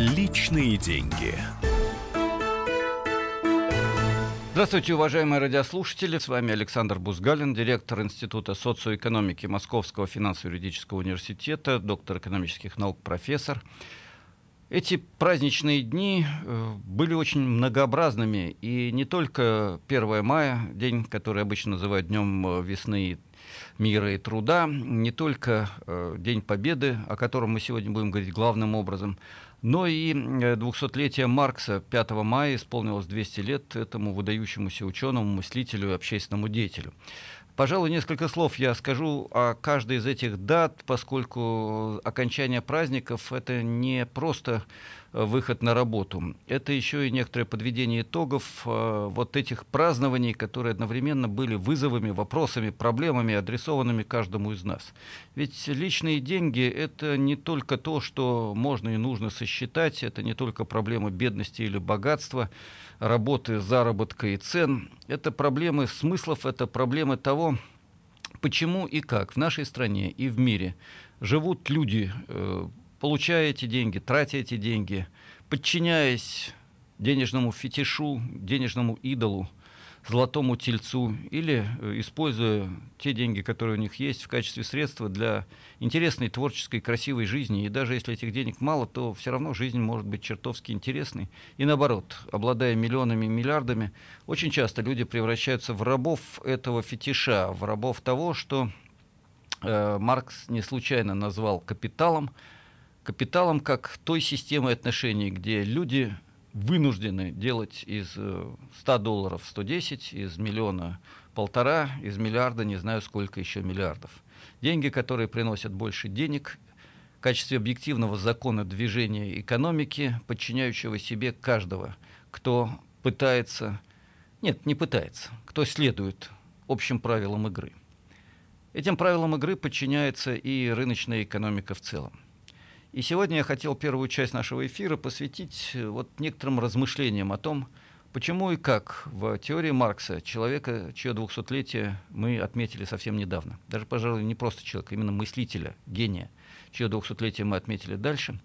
Личные деньги. Здравствуйте, уважаемые радиослушатели. С вами Александр Бузгалин, директор Института социоэкономики Московского финансово-юридического университета, доктор экономических наук, профессор. Эти праздничные дни э, были очень многообразными, и не только 1 мая, день, который обычно называют Днем э, весны мира и труда, не только э, День Победы, о котором мы сегодня будем говорить главным образом, но и 200-летие Маркса 5 мая исполнилось 200 лет этому выдающемуся ученому, мыслителю и общественному деятелю. Пожалуй, несколько слов я скажу о каждой из этих дат, поскольку окончание праздников — это не просто э, выход на работу. Это еще и некоторое подведение итогов э, вот этих празднований, которые одновременно были вызовами, вопросами, проблемами, адресованными каждому из нас. Ведь личные деньги — это не только то, что можно и нужно сосчитать, это не только проблема бедности или богатства, работы, заработка и цен. Это проблемы смыслов, это проблемы того, почему и как в нашей стране и в мире живут люди, э, получая эти деньги, тратя эти деньги, подчиняясь денежному фетишу, денежному идолу, золотому тельцу или э, используя те деньги, которые у них есть, в качестве средства для интересной, творческой, красивой жизни. И даже если этих денег мало, то все равно жизнь может быть чертовски интересной. И наоборот, обладая миллионами миллиардами, очень часто люди превращаются в рабов этого фетиша, в рабов того, что э, Маркс не случайно назвал капиталом, капиталом как той системой отношений, где люди вынуждены делать из 100 э, долларов 110, из миллиона полтора, из миллиарда не знаю сколько еще миллиардов. Деньги, которые приносят больше денег, в качестве объективного закона движения экономики, подчиняющего себе каждого, кто пытается, нет, не пытается, кто следует общим правилам игры. Этим правилам игры подчиняется и рыночная экономика в целом. И сегодня я хотел первую часть нашего эфира посвятить э, вот некоторым размышлениям о том, почему и как в теории Маркса человека, чье двухсотлетие мы отметили совсем недавно, даже, пожалуй, не просто человека, именно мыслителя, гения, чье двухсотлетие мы отметили дальше,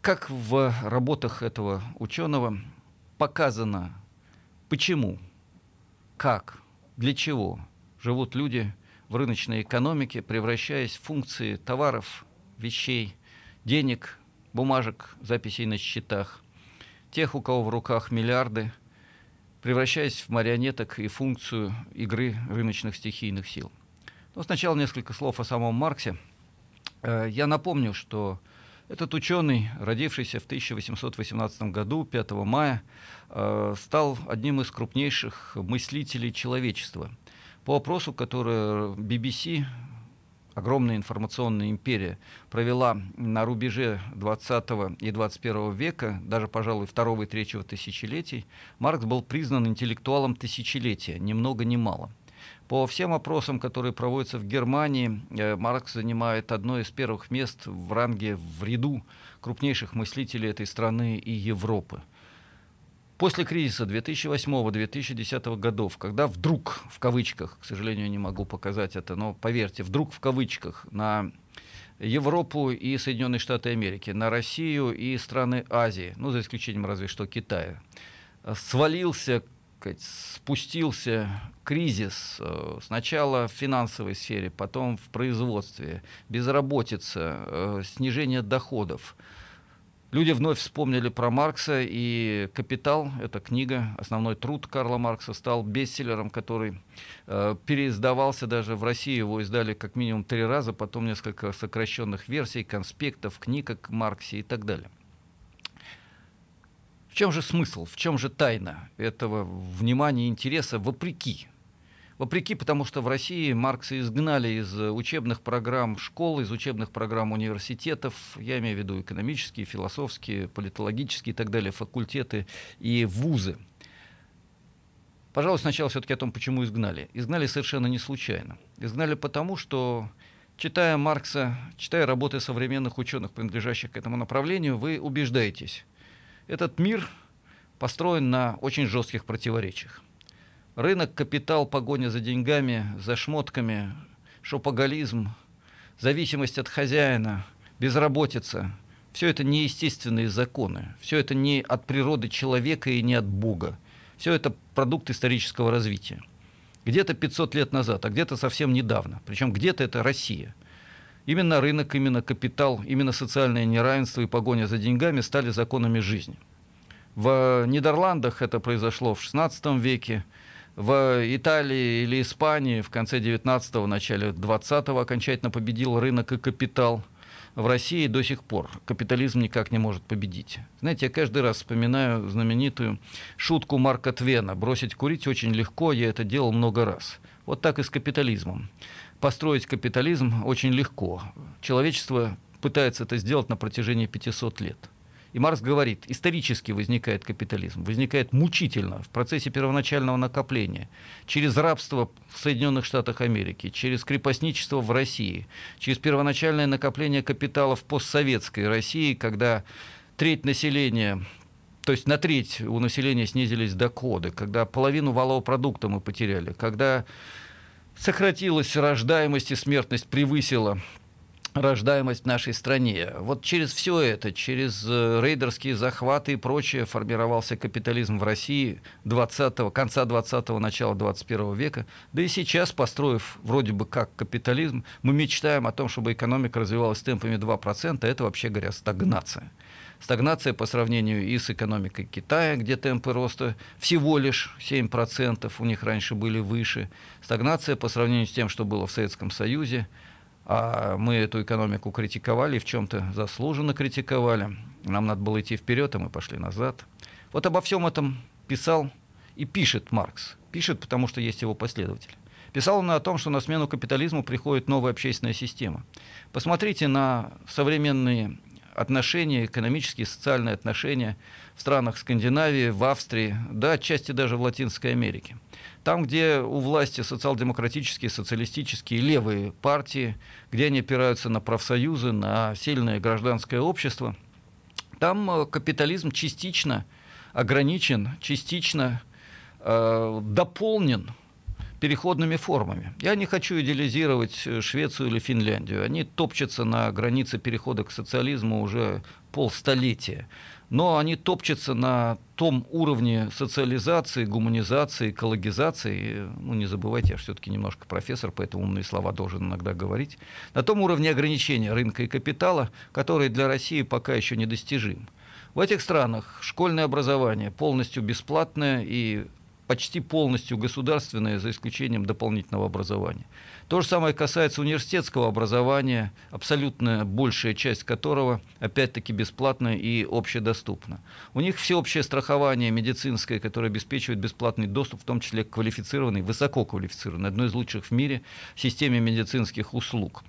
как в работах этого ученого показано, почему, как, для чего живут люди в рыночной экономике, превращаясь в функции товаров, вещей, денег, бумажек, записей на счетах, тех, у кого в руках миллиарды, превращаясь в марионеток и функцию игры рыночных стихийных сил. Но сначала несколько слов о самом Марксе. Э, я напомню, что этот ученый, родившийся в 1818 году, 5 мая, э, стал одним из крупнейших мыслителей человечества. По опросу, который BBC огромная информационная империя провела на рубеже 20 и 21 века, даже, пожалуй, второго и третьего тысячелетий, Маркс был признан интеллектуалом тысячелетия, ни много ни мало. По всем опросам, которые проводятся в Германии, э, Маркс занимает одно из первых мест в ранге в ряду крупнейших мыслителей этой страны и Европы. После кризиса 2008-2010 годов, когда вдруг, в кавычках, к сожалению, не могу показать это, но поверьте, вдруг в кавычках на Европу и Соединенные Штаты Америки, на Россию и страны Азии, ну, за исключением разве что Китая, свалился, спустился кризис э, сначала в финансовой сфере, потом в производстве, безработица, э, снижение доходов – Люди вновь вспомнили про Маркса, и «Капитал» — это книга, основной труд Карла Маркса, стал бестселлером, который э, переиздавался даже в России. Его издали как минимум три раза, потом несколько сокращенных версий, конспектов, книг о Марксе и так далее. В чем же смысл, в чем же тайна этого внимания и интереса вопреки Вопреки, потому что в России Маркса изгнали из учебных программ школ, из учебных программ университетов, я имею в виду экономические, философские, политологические и так далее, факультеты и вузы. Пожалуй, сначала все-таки о том, почему изгнали. Изгнали совершенно не случайно. Изгнали потому, что, читая Маркса, читая работы современных ученых, принадлежащих к этому направлению, вы убеждаетесь, этот мир построен на очень жестких противоречиях. Рынок, капитал, погоня за деньгами, за шмотками, шопоголизм, зависимость от хозяина, безработица, Все это не естественные законы, все это не от природы человека и не от Бога. Все это продукт исторического развития. Где-то 500 лет назад, а где-то совсем недавно. Причем где-то это Россия. Именно рынок, именно капитал, именно социальное неравенство и погоня за деньгами стали законами жизни. В Нидерландах это произошло в XVI веке, в Италии или Испании в конце 19-го, начале 20-го окончательно победил рынок и капитал. В России до сих пор капитализм никак не может победить. Знаете, я каждый раз вспоминаю знаменитую шутку Марка Твена. Бросить курить очень легко, я это делал много раз. Вот так и с капитализмом. Построить капитализм очень легко. Человечество пытается это сделать на протяжении 500 лет. И Маркс говорит, исторически возникает капитализм, возникает мучительно в процессе первоначального накопления, через рабство в Соединенных Штатах Америки, через крепостничество в России, через первоначальное накопление капитала в постсоветской России, когда треть населения то есть на треть у населения снизились доходы, когда половину валового продукта мы потеряли, когда сократилась рождаемость и смертность превысила рождаемость в нашей стране. Вот через все это, через э, рейдерские захваты и прочее формировался капитализм в России 20 конца 20-го, начала 21 века. Да и сейчас, построив вроде бы как капитализм, мы мечтаем о том, чтобы экономика развивалась темпами 2%, а это, вообще говоря, стагнация. Стагнация по сравнению и с экономикой Китая, где темпы роста всего лишь 7%, у них раньше были выше. Стагнация по сравнению с тем, что было в Советском Союзе – а мы эту экономику критиковали, в чем-то заслуженно критиковали. Нам надо было идти вперед, а мы пошли назад. Вот обо всем этом писал и пишет Маркс. Пишет, потому что есть его последователь. Писал он о том, что на смену капитализму приходит новая общественная система. Посмотрите на современные отношения, экономические, социальные отношения в странах Скандинавии, в Австрии, да, отчасти даже в Латинской Америке. Там, где у власти социал-демократические, социалистические, левые партии, где они опираются на профсоюзы, на сильное гражданское общество, там э, капитализм частично ограничен, частично э, дополнен переходными формами. Я не хочу идеализировать э, Швецию или Финляндию. Они топчутся на границе перехода к социализму уже полстолетия но они топчутся на том уровне социализации, гуманизации, экологизации. Ну, не забывайте, я все-таки немножко профессор, поэтому умные слова должен иногда говорить. На том уровне ограничения рынка и капитала, который для России пока еще недостижим. В этих странах школьное образование полностью бесплатное и почти полностью государственное, за исключением дополнительного образования. То же самое касается университетского образования, абсолютно большая часть которого, опять-таки, бесплатна и общедоступна. У них всеобщее страхование медицинское, которое обеспечивает бесплатный доступ, в том числе к квалифицированной, высококвалифицированной, одной из лучших в мире системе медицинских услуг.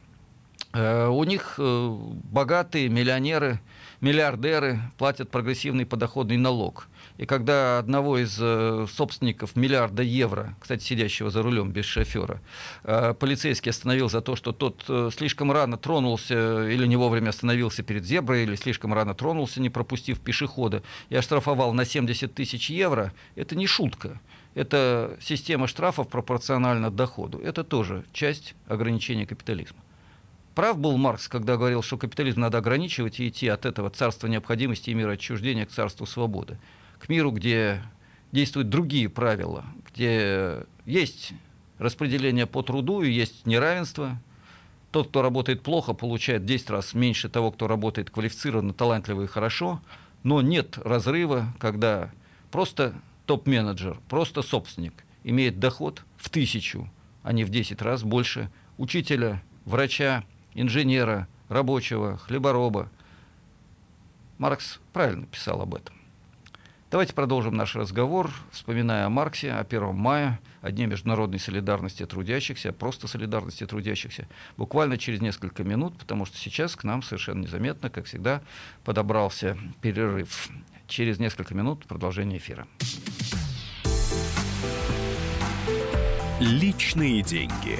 Э, у них э, богатые миллионеры, миллиардеры платят прогрессивный подоходный налог – и когда одного из э, собственников миллиарда евро, кстати, сидящего за рулем без шофера, э, полицейский остановил за то, что тот э, слишком рано тронулся или не вовремя остановился перед зеброй, или слишком рано тронулся, не пропустив пешехода, и оштрафовал на 70 тысяч евро, это не шутка. Это система штрафов пропорциональна доходу. Это тоже часть ограничения капитализма. Прав был Маркс, когда говорил, что капитализм надо ограничивать и идти от этого царства необходимости и мира отчуждения к царству свободы к миру, где действуют другие правила, где есть распределение по труду и есть неравенство. Тот, кто работает плохо, получает в 10 раз меньше того, кто работает квалифицированно, талантливо и хорошо. Но нет разрыва, когда просто топ-менеджер, просто собственник имеет доход в тысячу, а не в 10 раз больше учителя, врача, инженера, рабочего, хлебороба. Маркс правильно писал об этом. Давайте продолжим наш разговор, вспоминая о Марксе, о 1 мая, о Дне международной солидарности трудящихся, просто солидарности трудящихся, буквально через несколько минут, потому что сейчас к нам совершенно незаметно, как всегда, подобрался перерыв. Через несколько минут продолжение эфира. Личные деньги.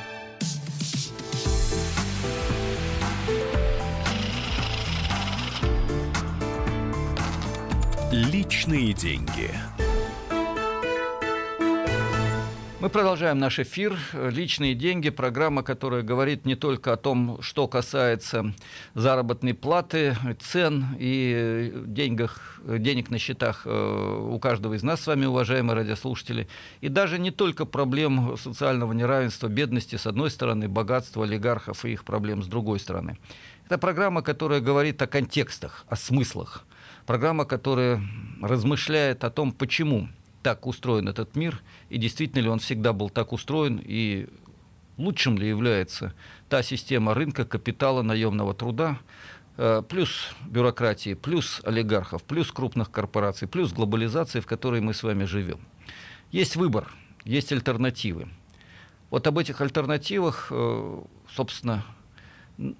Личные деньги. Мы продолжаем наш эфир «Личные деньги», программа, которая говорит не только о том, что касается заработной платы, цен и деньгах, денег на счетах э, у каждого из нас с вами, уважаемые радиослушатели, и даже не только проблем социального неравенства, бедности с одной стороны, богатства олигархов и их проблем с другой стороны. Это программа, которая говорит о контекстах, о смыслах. Программа, которая размышляет о том, почему так устроен этот мир, и действительно ли он всегда был так устроен, и лучшим ли является та система рынка, капитала, наемного труда, э, плюс бюрократии, плюс олигархов, плюс крупных корпораций, плюс глобализации, в которой мы с вами живем. Есть выбор, есть альтернативы. Вот об этих альтернативах, э, собственно,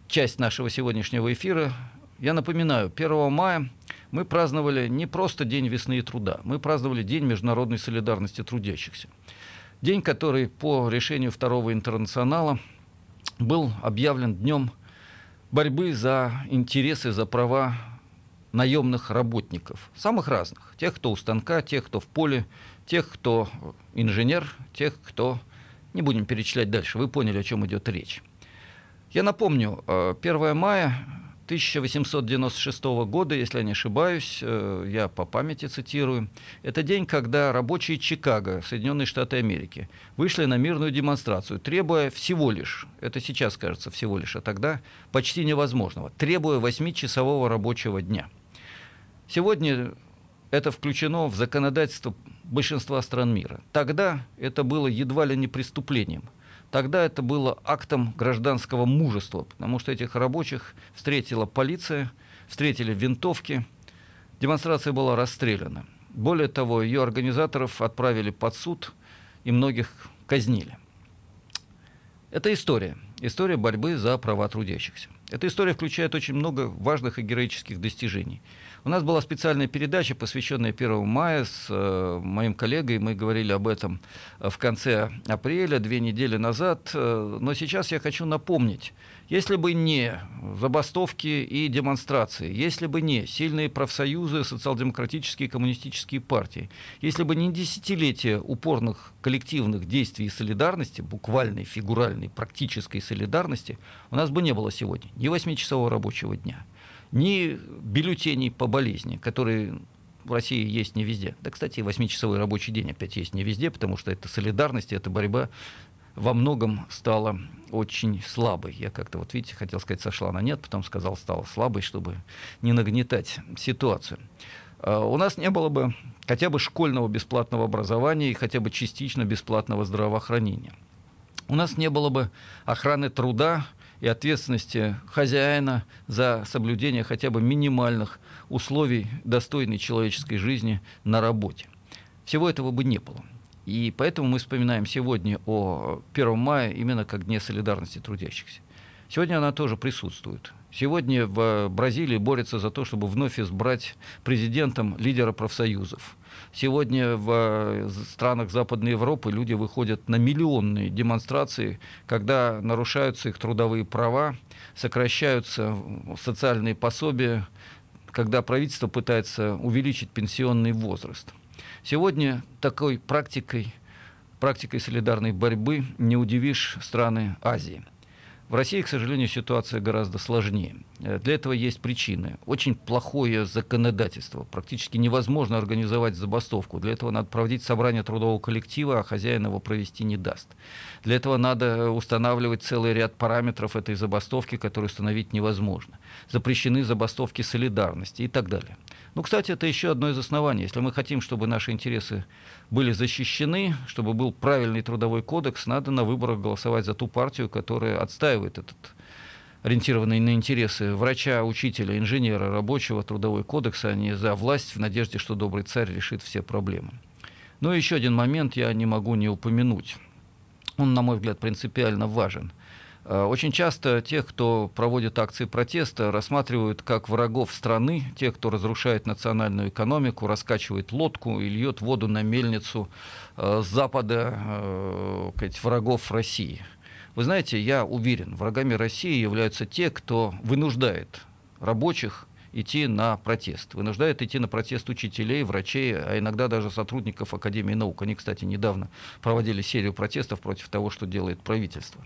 часть нашего сегодняшнего эфира. Я напоминаю, 1 мая мы праздновали не просто День весны и труда, мы праздновали День международной солидарности трудящихся. День, который по решению Второго интернационала был объявлен днем борьбы за интересы, за права наемных работников, самых разных. Тех, кто у станка, тех, кто в поле, тех, кто инженер, тех, кто... Не будем перечислять дальше, вы поняли, о чем идет речь. Я напомню, 1 э, мая 1896 года, если я не ошибаюсь, э, я по памяти цитирую, это день, когда рабочие Чикаго, Соединенные Штаты Америки, вышли на мирную демонстрацию, требуя всего лишь, это сейчас кажется всего лишь, а тогда почти невозможного, требуя 8-часового рабочего дня. Сегодня это включено в законодательство большинства стран мира. Тогда это было едва ли не преступлением – Тогда это было актом гражданского мужества, потому что этих рабочих встретила полиция, встретили винтовки, демонстрация была расстреляна. Более того, ее организаторов отправили под суд и многих казнили. Это история. История борьбы за права трудящихся. Эта история включает очень много важных и героических достижений. У нас была специальная передача, посвященная 1 мая с э, моим коллегой. Мы говорили об этом э, в конце апреля, две недели назад. Э, но сейчас я хочу напомнить, если бы не забастовки и демонстрации, если бы не сильные профсоюзы, социал-демократические и коммунистические партии, если бы не десятилетия упорных коллективных действий и солидарности, буквальной, фигуральной, практической солидарности, у нас бы не было сегодня ни 8-часового рабочего дня, ни бюллетеней по болезни, которые в России есть не везде. Да, кстати, 8-часовой рабочий день опять есть не везде, потому что это солидарность, это борьба во многом стала очень слабой. Я как-то, вот видите, хотел сказать, сошла на нет, потом сказал, стала слабой, чтобы не нагнетать ситуацию. А, у нас не было бы хотя бы школьного бесплатного образования и хотя бы частично бесплатного здравоохранения. У нас не было бы охраны труда, и ответственности хозяина за соблюдение хотя бы минимальных условий достойной человеческой жизни на работе. Всего этого бы не было. И поэтому мы вспоминаем сегодня о 1 мая именно как Дне солидарности трудящихся. Сегодня она тоже присутствует. Сегодня в Бразилии борется за то, чтобы вновь избрать президентом лидера профсоюзов. Сегодня в э, странах Западной Европы люди выходят на миллионные демонстрации, когда нарушаются их трудовые права, сокращаются социальные пособия, когда правительство пытается увеличить пенсионный возраст. Сегодня такой практикой, практикой солидарной борьбы не удивишь страны Азии. В России, к сожалению, ситуация гораздо сложнее. Э, для этого есть причины. Очень плохое законодательство. Практически невозможно организовать забастовку. Для этого надо проводить собрание трудового коллектива, а хозяин его провести не даст. Для этого надо устанавливать целый ряд параметров этой забастовки, которые установить невозможно. Запрещены забастовки солидарности и так далее. Ну, кстати, это еще одно из оснований. Если мы хотим, чтобы наши интересы были защищены, чтобы был правильный трудовой кодекс, надо на выборах голосовать за ту партию, которая отстаивает этот ориентированный на интересы врача, учителя, инженера, рабочего трудовой кодекс, а не за власть в надежде, что добрый царь решит все проблемы. Но еще один момент я не могу не упомянуть. Он, на мой взгляд, принципиально важен. Э, очень часто тех, кто проводит акции протеста, рассматривают как врагов страны, тех, кто разрушает национальную экономику, раскачивает лодку и льет воду на мельницу э, с запада э, врагов России. Вы знаете, я уверен, врагами России являются те, кто вынуждает рабочих идти на протест. Вынуждает идти на протест учителей, врачей, а иногда даже сотрудников Академии наук. Они, кстати, недавно проводили серию протестов против того, что делает правительство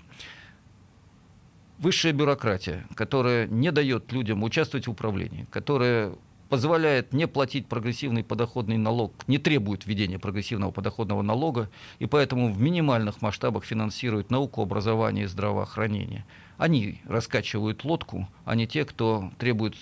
высшая бюрократия, которая не дает людям участвовать в управлении, которая позволяет не платить прогрессивный подоходный налог, не требует введения прогрессивного подоходного налога, и поэтому в минимальных масштабах финансирует науку, образование и здравоохранение. Они раскачивают лодку, а не те, кто требует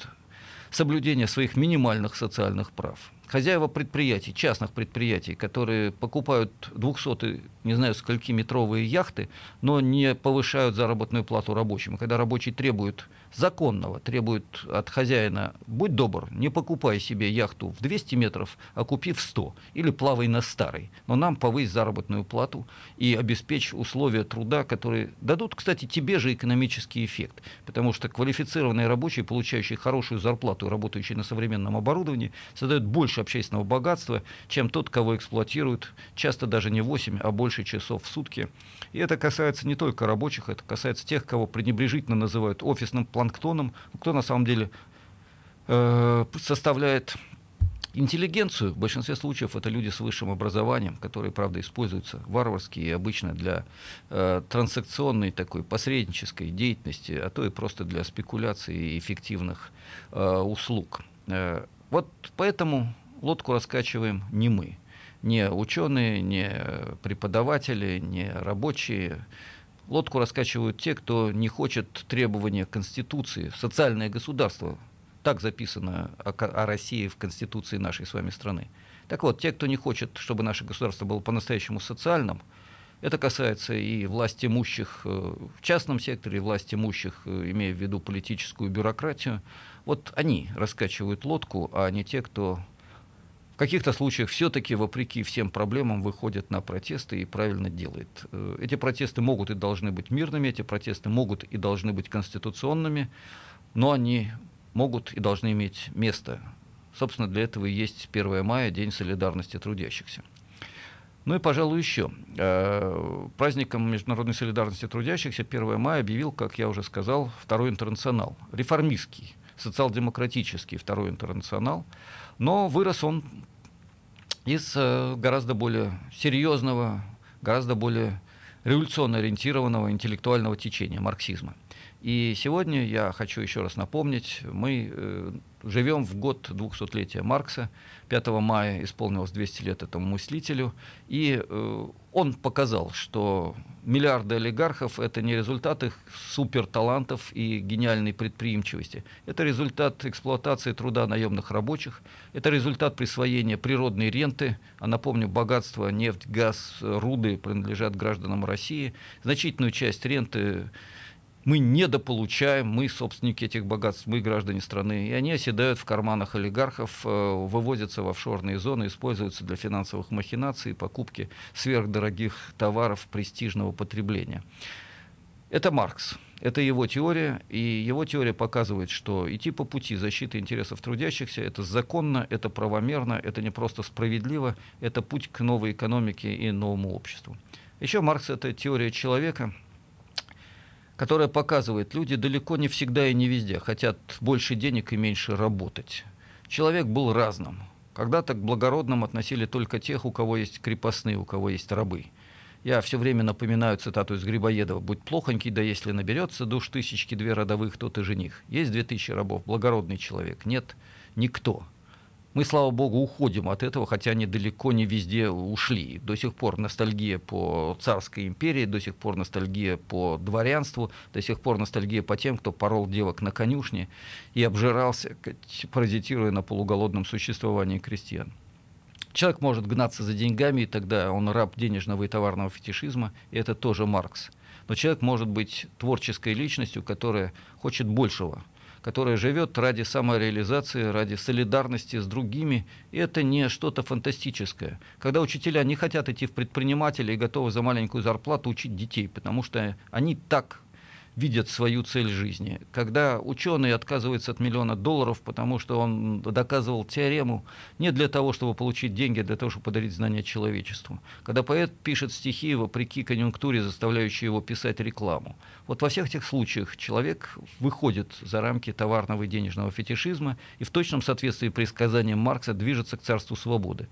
соблюдения своих минимальных социальных прав хозяева предприятий, частных предприятий, которые покупают 200, не знаю, скольки метровые яхты, но не повышают заработную плату рабочим. Когда рабочий требует законного, требует от хозяина, будь добр, не покупай себе яхту в 200 метров, а купи в 100, или плавай на старой. Но нам повысь заработную плату и обеспечь условия труда, которые дадут, кстати, тебе же экономический эффект. Потому что квалифицированные рабочие, получающие хорошую зарплату работающие на современном оборудовании, создают больше общественного богатства, чем тот, кого эксплуатируют, часто даже не 8, а больше часов в сутки. И это касается не только рабочих, это касается тех, кого пренебрежительно называют офисным планктоном, кто на самом деле э, составляет интеллигенцию. В большинстве случаев это люди с высшим образованием, которые, правда, используются варварски и обычно для э, транзакционной такой посреднической деятельности, а то и просто для спекуляции и эффективных э, услуг. Э, вот поэтому лодку раскачиваем не мы, не ученые, не преподаватели, не рабочие. Лодку раскачивают те, кто не хочет требования Конституции, социальное государство. Так записано о, России в Конституции нашей с вами страны. Так вот, те, кто не хочет, чтобы наше государство было по-настоящему социальным, это касается и власть имущих э, в частном секторе, и власть имущих, э, имея в виду политическую бюрократию. Вот они раскачивают лодку, а не те, кто в каких-то случаях все-таки, вопреки всем проблемам, выходят на протесты и правильно делает. Э, эти протесты могут и должны быть мирными, эти протесты могут и должны быть конституционными, но они могут и должны иметь место. Собственно, для этого и есть 1 мая, День солидарности трудящихся. Ну и, пожалуй, еще. Э, праздником международной солидарности трудящихся 1 мая объявил, как я уже сказал, второй интернационал. Реформистский, социал-демократический второй интернационал – но вырос он из э, гораздо более серьезного, гораздо более революционно ориентированного интеллектуального течения марксизма. И сегодня я хочу еще раз напомнить, мы э, живем в год 200-летия Маркса, 5 мая исполнилось 200 лет этому мыслителю, и э, он показал, что миллиарды олигархов – это не результат их суперталантов и гениальной предприимчивости. Это результат эксплуатации труда наемных рабочих, это результат присвоения природной ренты, а напомню, богатство, нефть, газ, руды принадлежат гражданам России. Значительную часть ренты мы недополучаем, мы собственники этих богатств, мы граждане страны, и они оседают в карманах олигархов, э, вывозятся в офшорные зоны, используются для финансовых махинаций, покупки сверхдорогих товаров престижного потребления. Это Маркс. Это его теория, и его теория показывает, что идти по пути защиты интересов трудящихся – это законно, это правомерно, это не просто справедливо, это путь к новой экономике и новому обществу. Еще Маркс – это теория человека – которая показывает, люди далеко не всегда и не везде хотят больше денег и меньше работать. Человек был разным. Когда-то к благородным относили только тех, у кого есть крепостные, у кого есть рабы. Я все время напоминаю цитату из Грибоедова. «Будь плохонький, да если наберется душ тысячки две родовых, то ты жених». Есть две тысячи рабов, благородный человек. Нет, никто. Мы, слава богу, уходим от этого, хотя они далеко не везде ушли. До сих пор ностальгия по царской империи, до сих пор ностальгия по дворянству, до сих пор ностальгия по тем, кто порол девок на конюшне и обжирался, паразитируя на полуголодном существовании крестьян. Человек может гнаться за деньгами, и тогда он раб денежного и товарного фетишизма, и это тоже Маркс. Но человек может быть творческой личностью, которая хочет большего – которая живет ради самореализации, ради солидарности с другими. И это не что-то фантастическое. Когда учителя не хотят идти в предприниматели и готовы за маленькую зарплату учить детей, потому что они так видят свою цель жизни. Когда ученый отказывается от миллиона долларов, потому что он доказывал теорему не для того, чтобы получить деньги, а для того, чтобы подарить знания человечеству. Когда поэт пишет стихи, вопреки конъюнктуре, заставляющей его писать рекламу. Вот во всех этих случаях человек выходит за рамки товарного и денежного фетишизма и в точном соответствии предсказаниям Маркса движется к царству свободы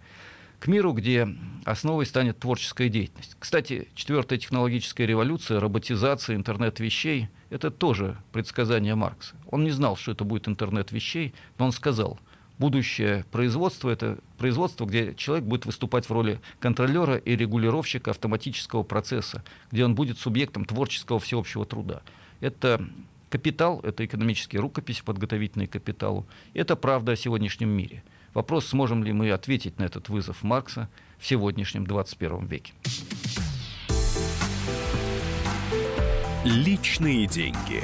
к миру, где основой станет творческая деятельность. Кстати, четвертая технологическая революция, роботизация, интернет вещей – это тоже предсказание Маркса. Он не знал, что это будет интернет вещей, но он сказал, будущее производство – это производство, где человек будет выступать в роли контролера и регулировщика автоматического процесса, где он будет субъектом творческого всеобщего труда. Это капитал, это экономические рукописи, подготовительные к капиталу. Это правда о сегодняшнем мире – Вопрос, сможем ли мы ответить на этот вызов Маркса в сегодняшнем 21 веке. Личные деньги.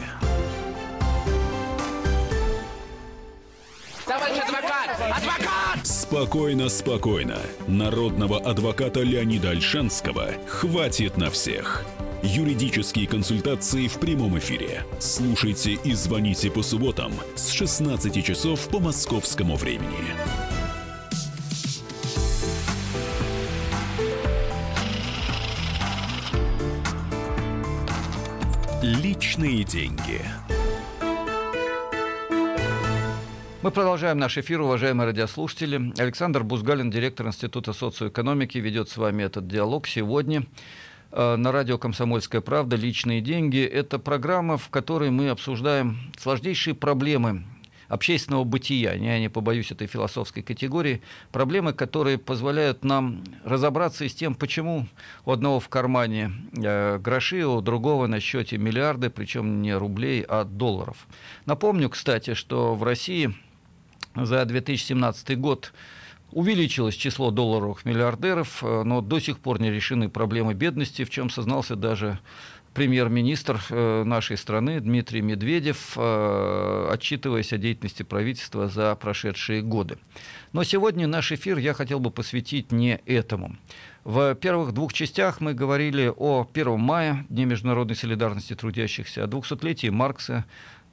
Товарищ адвокат! Адвокат! Спокойно, спокойно. Народного адвоката Леонида Альшанского хватит на всех. Юридические консультации в прямом эфире. Слушайте и звоните по субботам с 16 часов по московскому времени. Личные деньги. Мы продолжаем наш эфир, уважаемые радиослушатели. Александр Бузгалин, директор Института социоэкономики, ведет с вами этот диалог сегодня. Э, на радио «Комсомольская правда» «Личные деньги». Это программа, в которой мы обсуждаем сложнейшие проблемы общественного бытия, я не побоюсь этой философской категории, проблемы, которые позволяют нам разобраться с тем, почему у одного в кармане э, гроши, у другого на счете миллиарды, причем не рублей, а долларов. Напомню, кстати, что в России за 2017 год Увеличилось число долларовых миллиардеров, э, но до сих пор не решены проблемы бедности, в чем сознался даже премьер-министр э, нашей страны Дмитрий Медведев, э, отчитываясь о деятельности правительства за прошедшие годы. Но сегодня наш эфир я хотел бы посвятить не этому. В первых двух частях мы говорили о 1 мая, Дне международной солидарности трудящихся, о 200-летии Маркса,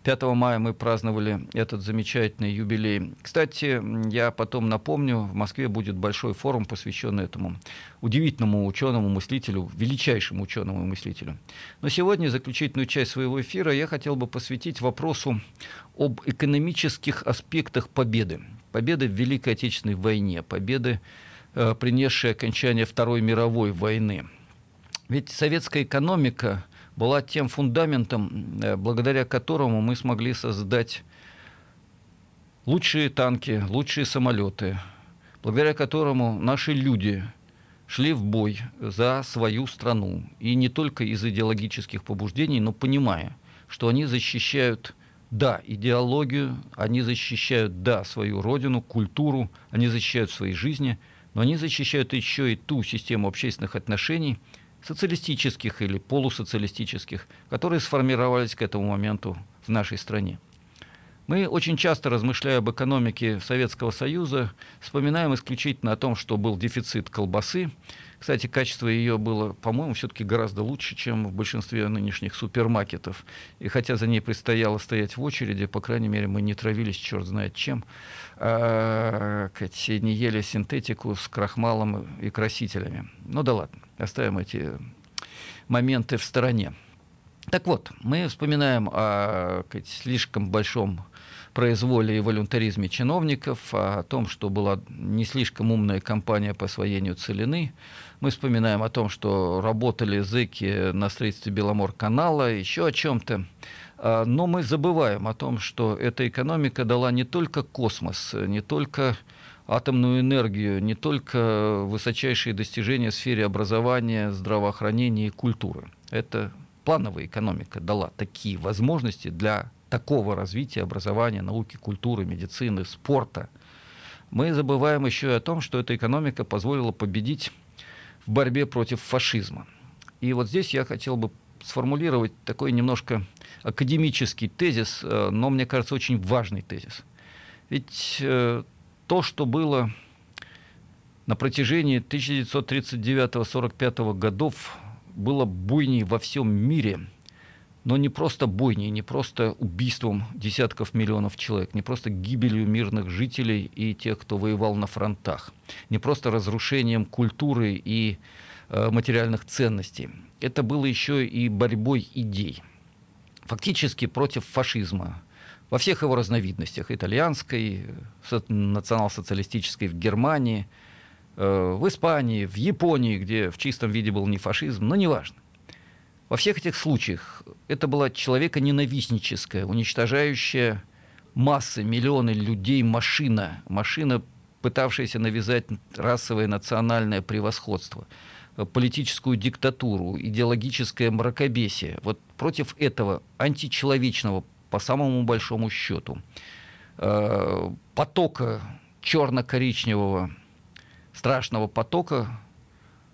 5 мая мы праздновали этот замечательный юбилей. Кстати, я потом напомню, в Москве будет большой форум, посвященный этому удивительному ученому мыслителю, величайшему ученому мыслителю. Но сегодня заключительную часть своего эфира я хотел бы посвятить вопросу об экономических аспектах победы. Победы в Великой Отечественной войне, победы, э, принесшей окончание Второй мировой войны. Ведь советская экономика была тем фундаментом, э, благодаря которому мы смогли создать лучшие танки, лучшие самолеты, благодаря которому наши люди шли в бой за свою страну. И не только из идеологических побуждений, но понимая, что они защищают, да, идеологию, они защищают, да, свою родину, культуру, они защищают свои жизни, но они защищают еще и ту систему общественных отношений, социалистических или полусоциалистических, которые сформировались к этому моменту в нашей стране. Мы очень часто, размышляя об экономике Советского Союза, вспоминаем исключительно о том, что был дефицит колбасы. Кстати, качество ее было, по-моему, все-таки гораздо лучше, чем в большинстве нынешних супермаркетов. И хотя за ней предстояло стоять в очереди, по крайней мере, мы не травились черт знает чем, а, не ели синтетику с крахмалом и красителями. Ну да ладно, оставим эти моменты в стороне. Так вот, мы вспоминаем о сказать, слишком большом произволе и волюнтаризме чиновников, о том, что была не слишком умная кампания по освоению целины. Мы вспоминаем о том, что работали зэки на строительстве Беломор-канала, еще о чем-то. А, но мы забываем о том, что эта экономика дала не только космос, не только атомную энергию, не только высочайшие достижения в сфере образования, здравоохранения и культуры. Это плановая экономика дала такие возможности для такого развития образования, науки, культуры, медицины, спорта. Мы забываем еще и о том, что эта экономика позволила победить в борьбе против фашизма. И вот здесь я хотел бы сформулировать такой немножко академический тезис, э, но, мне кажется, очень важный тезис. Ведь э, то, что было на протяжении 1939-1945 годов было буйней во всем мире, но не просто бойней, не просто убийством десятков миллионов человек, не просто гибелью мирных жителей и тех, кто воевал на фронтах, не просто разрушением культуры и э, материальных ценностей. Это было еще и борьбой идей. Фактически против фашизма во всех его разновидностях, итальянской, национал-социалистической в Германии, э, в Испании, в Японии, где в чистом виде был не фашизм, но неважно. Во всех этих случаях это была человеконенавистническая, уничтожающая массы, миллионы людей машина, машина, пытавшаяся навязать расовое национальное превосходство, политическую диктатуру, идеологическое мракобесие. Вот против этого античеловечного, по самому большому счету, э, потока черно-коричневого, страшного потока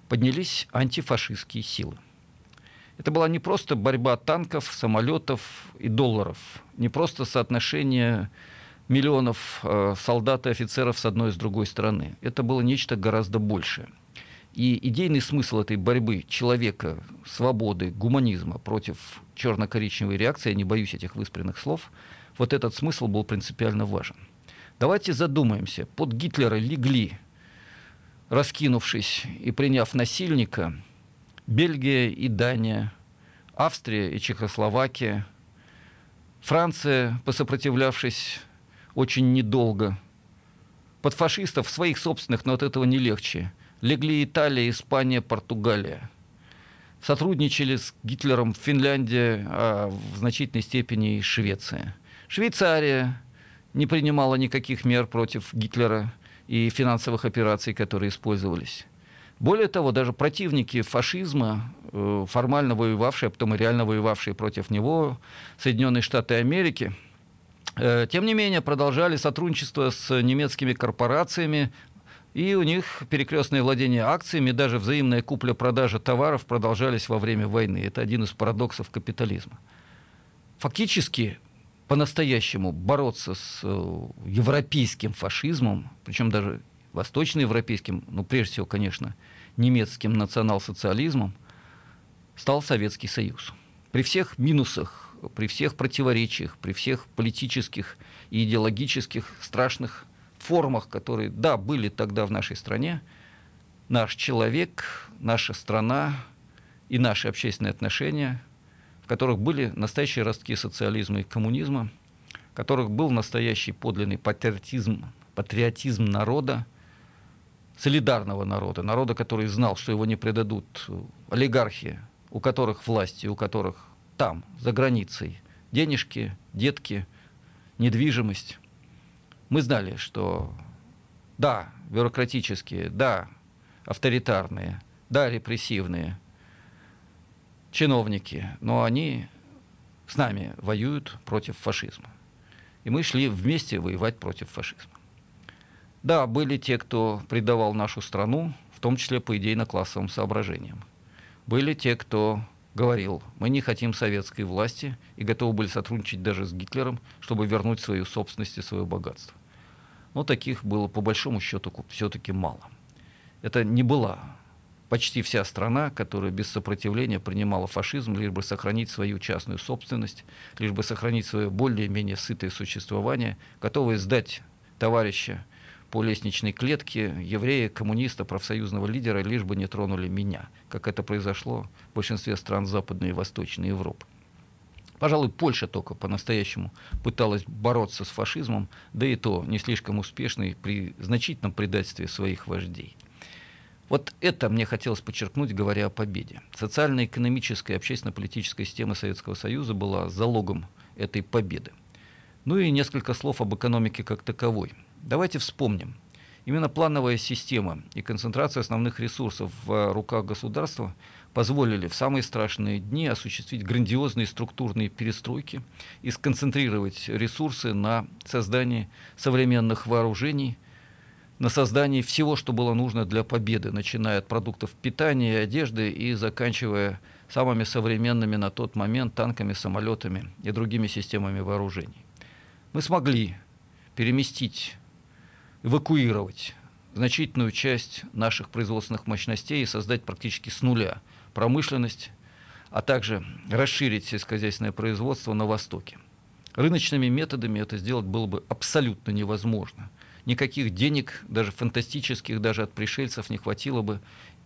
поднялись антифашистские силы. Это была не просто борьба танков, самолетов и долларов, не просто соотношение миллионов э, солдат и офицеров с одной и с другой стороны. Это было нечто гораздо большее. И идейный смысл этой борьбы человека, свободы, гуманизма против черно-коричневой реакции, я не боюсь этих выспренных слов, вот этот смысл был принципиально важен. Давайте задумаемся. Под Гитлера легли, раскинувшись и приняв насильника – Бельгия и Дания, Австрия и Чехословакия, Франция, посопротивлявшись очень недолго, под фашистов своих собственных, но от этого не легче, легли Италия, Испания, Португалия. Сотрудничали с Гитлером Финляндия, а в значительной степени и Швеция. Швейцария не принимала никаких мер против Гитлера и финансовых операций, которые использовались. Более того, даже противники фашизма, э, формально воевавшие, а потом и реально воевавшие против него, Соединенные Штаты Америки, э, тем не менее продолжали сотрудничество с немецкими корпорациями, и у них перекрестное владение акциями, даже взаимная купля-продажа товаров продолжались во время войны. Это один из парадоксов капитализма. Фактически, по-настоящему бороться с э, европейским фашизмом, причем даже восточноевропейским, ну, прежде всего, конечно, немецким национал-социализмом, стал Советский Союз. При всех минусах, при всех противоречиях, при всех политических и идеологических страшных формах, которые, да, были тогда в нашей стране, наш человек, наша страна и наши общественные отношения, в которых были настоящие ростки социализма и коммунизма, в которых был настоящий подлинный патриотизм, патриотизм народа, солидарного народа, народа, который знал, что его не предадут олигархи, у которых власти, у которых там, за границей, денежки, детки, недвижимость. Мы знали, что да, бюрократические, да, авторитарные, да, репрессивные чиновники, но они с нами воюют против фашизма. И мы шли вместе воевать против фашизма. Да, были те, кто предавал нашу страну, в том числе по идейно-классовым соображениям. Были те, кто говорил, мы не хотим советской власти и готовы были сотрудничать даже с Гитлером, чтобы вернуть свою собственность и свое богатство. Но таких было по большому счету все-таки мало. Это не была почти вся страна, которая без сопротивления принимала фашизм, лишь бы сохранить свою частную собственность, лишь бы сохранить свое более-менее сытое существование, готовые сдать товарища по лестничной клетке еврея, коммуниста, профсоюзного лидера, лишь бы не тронули меня, как это произошло в большинстве стран Западной и Восточной Европы. Пожалуй, Польша только по-настоящему пыталась бороться с фашизмом, да и то не слишком успешно при значительном предательстве своих вождей. Вот это мне хотелось подчеркнуть, говоря о победе. Социально-экономическая и общественно-политическая система Советского Союза была залогом этой победы. Ну и несколько слов об экономике как таковой. Давайте вспомним. Именно плановая система и концентрация основных ресурсов в руках государства позволили в самые страшные дни осуществить грандиозные структурные перестройки и сконцентрировать ресурсы на создании современных вооружений, на создании всего, что было нужно для победы, начиная от продуктов питания и одежды и заканчивая самыми современными на тот момент танками, самолетами и другими системами вооружений. Мы смогли переместить эвакуировать значительную часть наших производственных мощностей и создать практически с нуля промышленность, а также расширить сельскохозяйственное производство на Востоке. Рыночными методами это сделать было бы абсолютно невозможно. Никаких денег, даже фантастических, даже от пришельцев не хватило бы.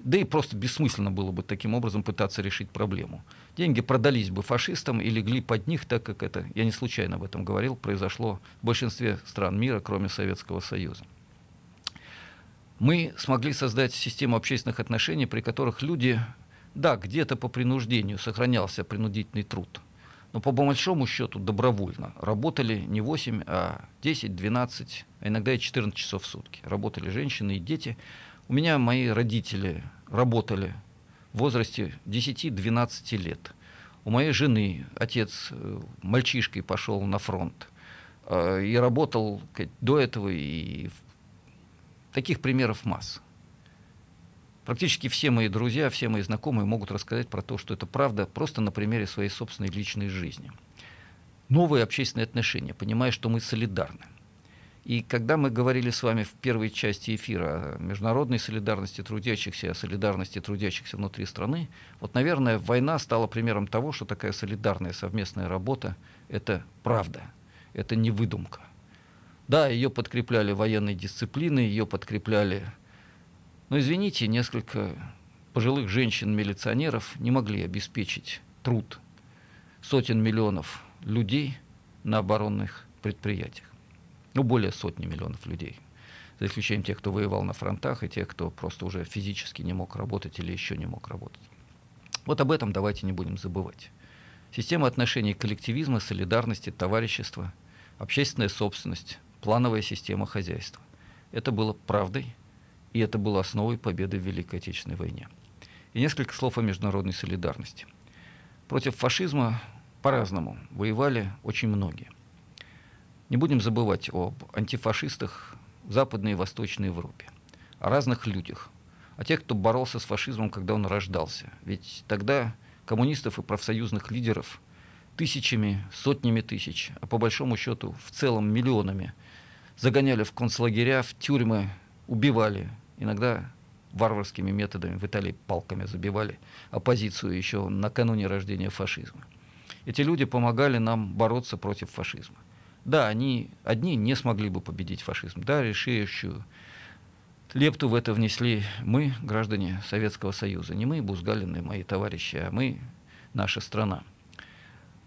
Да и просто бессмысленно было бы таким образом пытаться решить проблему. Деньги продались бы фашистам и легли под них, так как это, я не случайно об этом говорил, произошло в большинстве стран мира, кроме Советского Союза. Мы смогли создать систему общественных отношений, при которых люди, да, где-то по принуждению сохранялся принудительный труд – но по большому счету добровольно. Работали не 8, а 10, 12, а иногда и 14 часов в сутки. Работали женщины и дети. У меня мои родители работали в возрасте 10-12 лет. У моей жены отец э, мальчишкой пошел на фронт э, и работал до этого, и таких примеров масса. Практически все мои друзья, все мои знакомые могут рассказать про то, что это правда просто на примере своей собственной личной жизни. Новые общественные отношения, понимая, что мы солидарны. И когда мы говорили с вами в первой части эфира о международной солидарности трудящихся, о солидарности трудящихся внутри страны, вот, наверное, война стала примером того, что такая солидарная совместная работа – это правда, это не выдумка. Да, ее подкрепляли военной дисциплиной, ее подкрепляли но, извините, несколько пожилых женщин-милиционеров не могли обеспечить труд сотен миллионов людей на оборонных предприятиях. Ну, более сотни миллионов людей. За исключением тех, кто воевал на фронтах, и тех, кто просто уже физически не мог работать или еще не мог работать. Вот об этом давайте не будем забывать. Система отношений коллективизма, солидарности, товарищества, общественная собственность, плановая система хозяйства. Это было правдой и это было основой победы в Великой Отечественной войне. И несколько слов о международной солидарности. Против фашизма по-разному воевали очень многие. Не будем забывать об антифашистах в Западной и Восточной Европе, о разных людях, о тех, кто боролся с фашизмом, когда он рождался. Ведь тогда коммунистов и профсоюзных лидеров тысячами, сотнями тысяч, а по большому счету в целом миллионами загоняли в концлагеря, в тюрьмы, убивали, иногда варварскими методами в Италии палками забивали оппозицию еще накануне рождения фашизма. Эти люди помогали нам бороться против фашизма. Да, они одни не смогли бы победить фашизм. Да, решающую лепту в это внесли мы, граждане Советского Союза. Не мы, Бузгалины, мои товарищи, а мы, наша страна.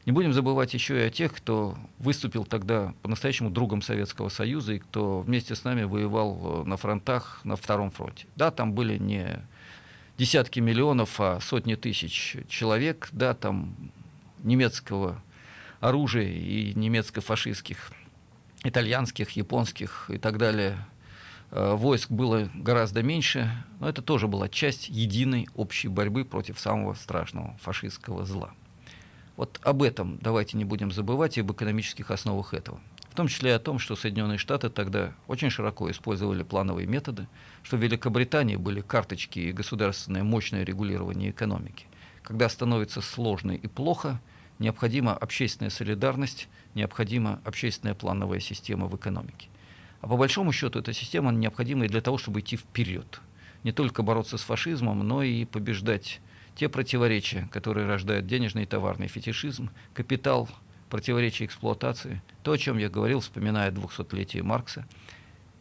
Не будем забывать еще и о тех, кто выступил тогда по-настоящему другом Советского Союза и кто вместе с нами воевал э, на фронтах на Втором фронте. Да, там были не десятки миллионов, а сотни тысяч человек, да, там немецкого оружия и немецко-фашистских, итальянских, японских и так далее э, войск было гораздо меньше, но это тоже была часть единой общей борьбы против самого страшного фашистского зла. Вот об этом давайте не будем забывать и об экономических основах этого. В том числе и о том, что Соединенные Штаты тогда очень широко использовали плановые методы, что в Великобритании были карточки и государственное мощное регулирование экономики. Когда становится сложно и плохо, необходима общественная солидарность, необходима общественная плановая система в экономике. А по большому счету эта система необходима и для того, чтобы идти вперед. Не только бороться с фашизмом, но и побеждать те противоречия, которые рождают денежный и товарный фетишизм, капитал, противоречия эксплуатации, то, о чем я говорил, вспоминая 200-летие Маркса.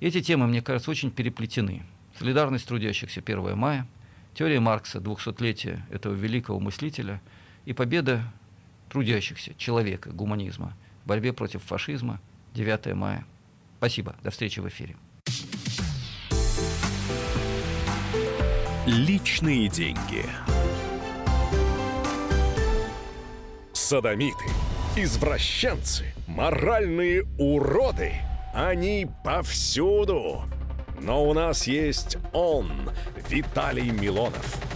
Эти темы, мне кажется, очень переплетены. Солидарность трудящихся 1 мая, теория Маркса, 200-летие этого великого мыслителя и победа трудящихся, человека, гуманизма борьбе против фашизма 9 мая. Спасибо. До встречи в эфире. Личные деньги. Садомиты, извращенцы, моральные уроды. Они повсюду. Но у нас есть он, Виталий Милонов.